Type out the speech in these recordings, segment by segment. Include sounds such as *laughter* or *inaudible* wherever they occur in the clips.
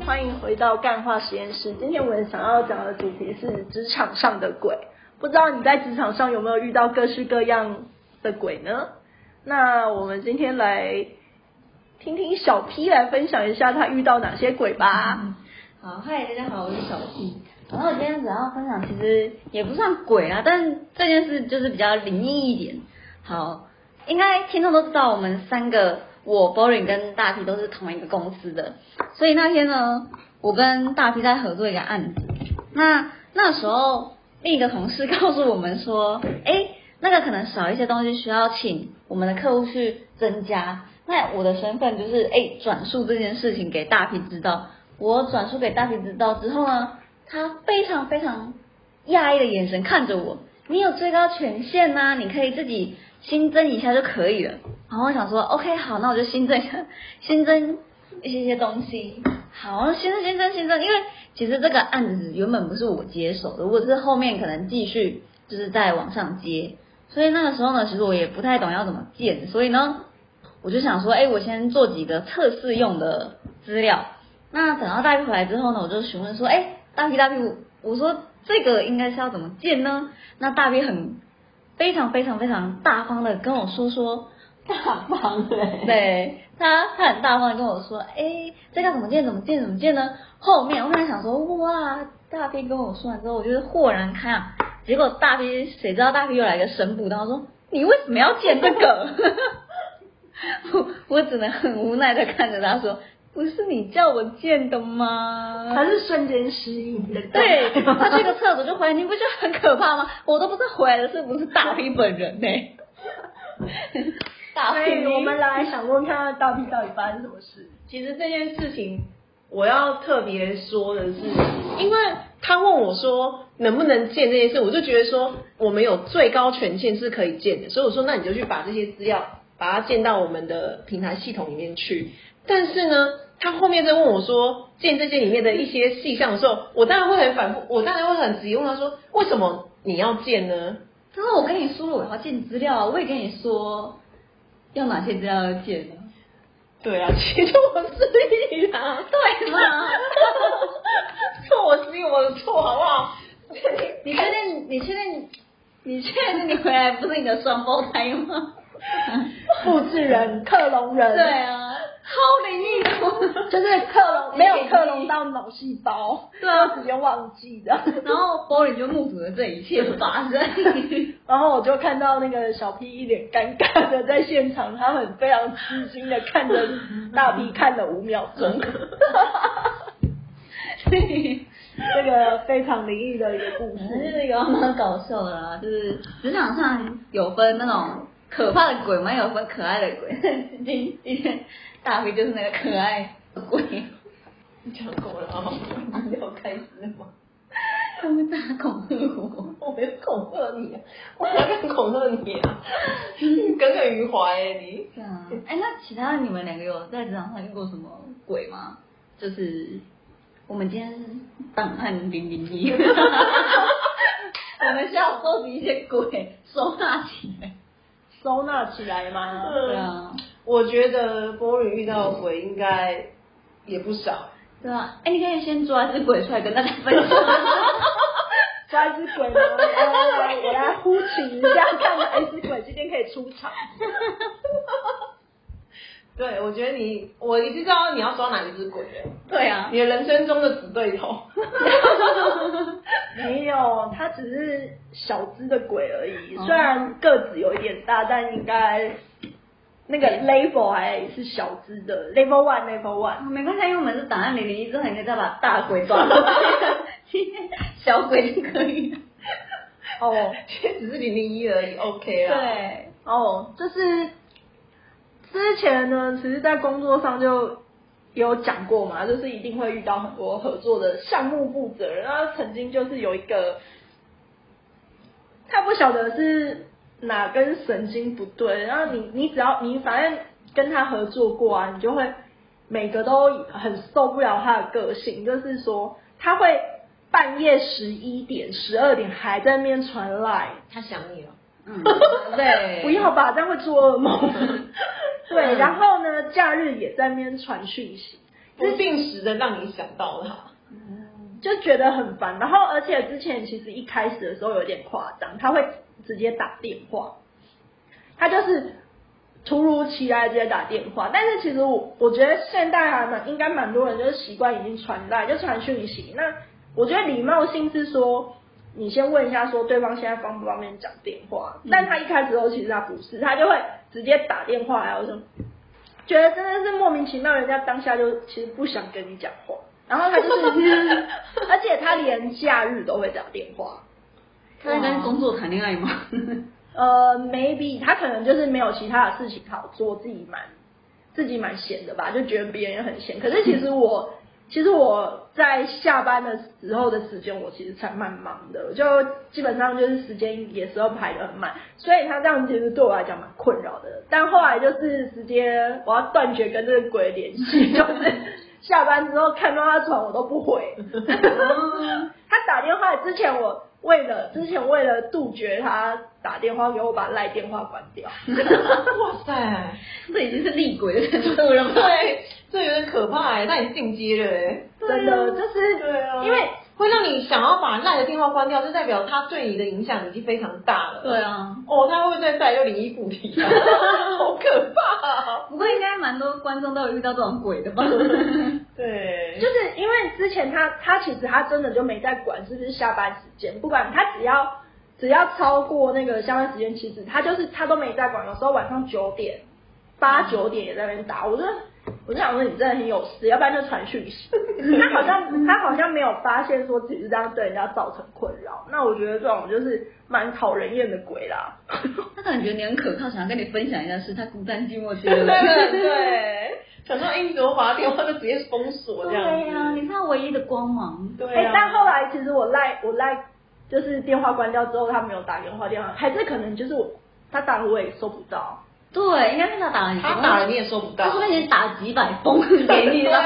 欢迎回到干话实验室。今天我们想要讲的主题是职场上的鬼。不知道你在职场上有没有遇到各式各样的鬼呢？那我们今天来听听小 P 来分享一下他遇到哪些鬼吧。好，嗨，大家好，我是小 P。然后我今天主要分享，其实也不算鬼啊，但这件事就是比较灵异一点。好，应该听众都知道，我们三个。我 Boring 跟大 P 都是同一个公司的，所以那天呢，我跟大 P 在合作一个案子。那那时候另一个同事 *laughs* 告诉我们说，哎，那个可能少一些东西，需要请我们的客户去增加。那我的身份就是，哎，转述这件事情给大 P 知道。我转述给大 P 知道之后呢，他非常非常讶异的眼神看着我，你有最高权限呐，你可以自己。新增一下就可以了。然后我想说，OK，好，那我就新增，新增一些些东西。好，新增、新增、新增。因为其实这个案子原本不是我接手的，我是后面可能继续就是在往上接。所以那个时候呢，其实我也不太懂要怎么建，所以呢，我就想说，哎，我先做几个测试用的资料。那等到大 P 回来之后呢，我就询问说，哎，大 P 大 P，我说这个应该是要怎么建呢？那大 P 很。非常非常非常大方的跟我说说，大方的，对他他很大方的跟我说，哎，这个怎么建怎么建怎么建呢？后面我本来想说，哇，大 B 跟我说完之后，我就是豁然开朗。结果大 B 谁知道大 B 又来个神补刀，说你为什么要建这个？我我只能很无奈的看着他说。不是你叫我建的吗？他是瞬间失忆的。对，他这个厕所就回来，你不觉得很可怕吗？我都不知道回来的是不是大 P 本人呢？大 P，我们来想问看大 P 到底发生什么事。其实这件事情我要特别说的是，因为他问我说能不能建这件事，我就觉得说我们有最高权限是可以建的，所以我说那你就去把这些资料把它建到我们的平台系统里面去。但是呢？他后面在问我说建这些里面的一些细项的时候，我当然会很反复，我当然会很直接问他说，为什么你要建呢？他说我跟你说了我要建资料，我也跟你说要哪些资料要建呢？对啊，其实我自己啊，对吗？*laughs* 错我是我的错，好不好？*laughs* 你确定？你确定？你确定你回来不是你的双胞胎吗？*laughs* 复制人，克隆人。对啊。好灵异的，就是克隆没有克隆到脑细胞，对啊，直接忘记的。然后玻璃就目睹了这一切发生，*laughs* 然后我就看到那个小 P 一脸尴尬的在现场，他很非常吃惊的看着 *laughs* 大 P 看了五秒钟，*laughs* 这个非常灵异的一个故事，就是有蛮搞笑的啦，就是职场上有分那种可怕的鬼，也有分可爱的鬼，今 *laughs* 今天。大飞就是那个可爱鬼，你讲过了啊？你要开始吗？*laughs* 他们在恐吓我，我没有恐吓你，我哪敢恐吓你啊？*laughs* 耿耿于怀哎，你。对啊，哎，那其他你们两个有在职场上遇过什么鬼吗？就是我们今天档案零零一，我们需要收集一些鬼，收纳起来，收纳起来吗？对啊。我觉得波瑞遇到鬼应该也不少，对啊，哎，你可以先抓一只鬼出来跟大家分享，*laughs* 抓一只鬼吗？*laughs* 我来呼请一下，看哪一只鬼今天可以出场。*laughs* 对，我觉得你，我已经知道你要抓哪一只鬼了。对啊，你的人生中的死对头。*laughs* 没有，他只是小只的鬼而已，虽然个子有一点大，但应该。那个 level 还是小只的 level one，level one，没关系，因为我们是档案零零一之后，你可以再把大鬼抓出来，*laughs* 小鬼就可以。哦，其实只是零零一而已，OK 啊。对，哦，就是之前呢，其实，在工作上就有讲过嘛，就是一定会遇到很多合作的项目负责人，然后曾经就是有一个，他不晓得是。哪根神经不对？然后你你只要你反正跟他合作过啊，你就会每个都很受不了他的个性，就是说他会半夜十一点、十二点还在那边传来，他想你了。*laughs* 嗯，对，不要吧，这样会做噩梦。*laughs* 对，然后呢，假日也在那边传讯息，不定时的让你想到他。就觉得很烦。然后而且之前其实一开始的时候有点夸张，他会直接打电话，他就是突如其来直接打电话。但是其实我我觉得现在还蛮应该蛮多人就是习惯已经传来就传讯息。那我觉得礼貌性是说。你先问一下，说对方现在方不方便讲电话？但他一开始时候其实他不是，他就会直接打电话，然后说，觉得真的是莫名其妙，人家当下就其实不想跟你讲话，然后他就是，*laughs* 而且他连假日都会打电话。他在跟工作谈恋爱吗？*laughs* 呃，maybe 他可能就是没有其他的事情好做，自己蛮自己蛮闲的吧，就觉得别人也很闲。可是其实我。其实我在下班的时候的时间，我其实才蛮忙的，就基本上就是时间也是要排的很满，所以他这样其实对我来讲蛮困扰的。但后来就是直接我要断绝跟这个鬼联系，就是 *laughs* 下班之后看到他传我都不回。他打电话之前，我为了之前为了杜绝他打电话给我，把赖电话关掉。*laughs* 哇塞，这已经是厉鬼的程度了。对。这有点可怕哎，那你进阶了哎，真的就是对啊，因为会让你想要把赖的电话关掉，就代表他对你的影响已经非常大了。对啊，哦，他会不会再再又灵异附体啊？*laughs* 好可怕！不过应该蛮多观众都有遇到这种鬼的吧？*laughs* 对，就是因为之前他他其实他真的就没在管是不是下班时间，不管他只要只要超过那个下班时间，其实他就是他都没在管，有时候晚上九点八九点也在那边打，我觉得。我就想说，你真的很有事，要不然就传讯息。*laughs* 他好像他好像没有发现说自己是这样对人家造成困扰。那我觉得这种就是蛮讨人厌的鬼啦。他可能觉得你很可靠，想要跟你分享一下事，他孤单寂寞觉得 *laughs* 对，*laughs* 想说哎，你怎么把他电话就直接封锁这样对呀，你是他唯一的光芒。对哎，但后来其实我赖我赖，就是电话关掉之后，他没有打电话，电话还是可能就是我他打了我也收不到。对，应该是他打了你，他打了你也收不到。他说不定打几百封给你了，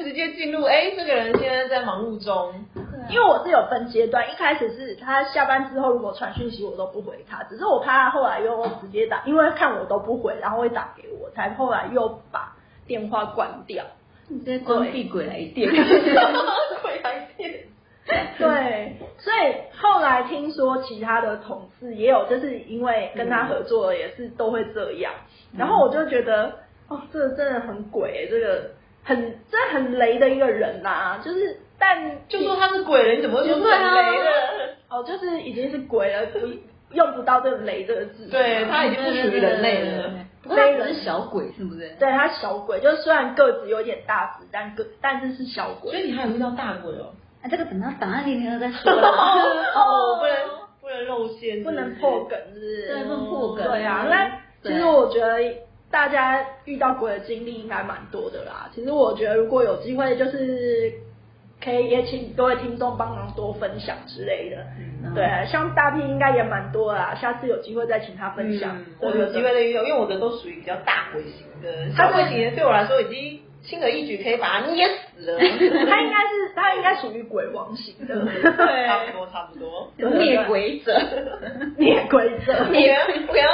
直接进入。哎，这个人现在在忙碌中。因为我是有分阶段，一开始是他下班之后如果传讯息我都不回他，只是我怕他后来又直接打，因为看我都不回，然后会打给我，才后来又把电话关掉。直接关闭鬼来电。*laughs* *laughs* *laughs* 鬼来电。*laughs* 对，所以后来听说其他的同事也有，就是因为跟他合作也是都会这样，然后我就觉得哦，这个真的很鬼，这个很这很雷的一个人呐，就是但就说他是鬼了，你怎么会说很雷的？哦，就是已经是鬼了，不用不到这个雷这个字，对他已经不属于人类了，非人小鬼是不是？对他小鬼，就虽然个子有点大只，但个但是是小鬼，所以你还有遇到大鬼哦。啊，这个等到档案里面再说 *laughs* 哦，不能 *laughs* 不能露馅，不能破梗，是不是？对，不能破梗。对啊，那其实我觉得大家遇到鬼的经历应该蛮多的啦。其实我觉得如果有机会，就是可以也请各位听众帮忙多分享之类的。对，像大 P 应该也蛮多啦，下次有机会再请他分享。我有机会的遇到，因为我的都属于比较大鬼型的，小鬼型的对我来说已经。轻而易举可以把他捏死了。*laughs* 他应该是，他应该属于鬼王型的。对，差不多，差不多。灭鬼者，*laughs* 灭鬼者。你不要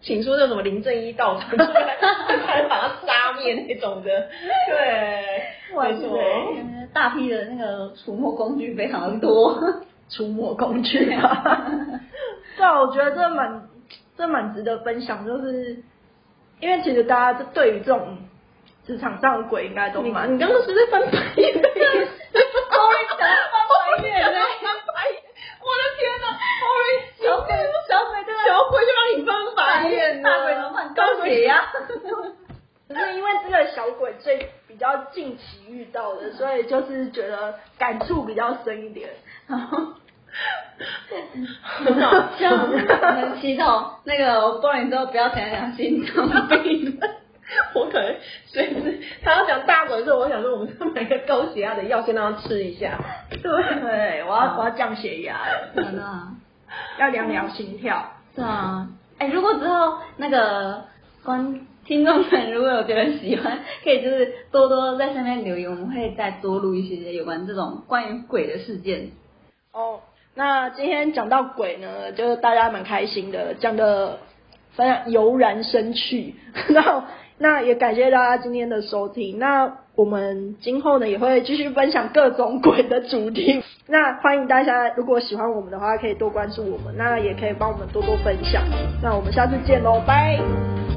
请出那什么林正一道长出来，把他杀灭那种的。对，没错。大批的那个除魔工具非常的多，除魔工具啊。*laughs* 对啊，我觉得这蛮这蛮值得分享，就是因为其实大家对于这种。职场上的鬼应该都蛮……你刚刚是在翻白眼？我也想翻白眼嘞！*laughs* 我的天哪！Sorry，小鬼，小鬼，小鬼就让你翻白眼大鬼怎么办？高血压。可是因为这个小鬼最比较近期遇到的，*laughs* 所以就是觉得感触比较深一点。*laughs* 然后，很好笑。很祈祷那个我播完之后不要讲讲心脏病。*laughs* 我可能随时他要讲大鬼的时候，我想说我们要买个高血压的药，先让他吃一下。对，我要我要降血压，真的，要量量心跳。是啊，哎，如果之后那个观听众们如果有觉得喜欢，可以就是多多在下面留言，我们会再多录一些有关这种关于鬼的事件。哦，那今天讲到鬼呢，就是大家蛮开心的，讲的非常油然生趣，*laughs* 然后。那也感谢大家今天的收听。那我们今后呢也会继续分享各种鬼的主题。*laughs* 那欢迎大家，如果喜欢我们的话，可以多关注我们，那也可以帮我们多多分享。那我们下次见喽，拜。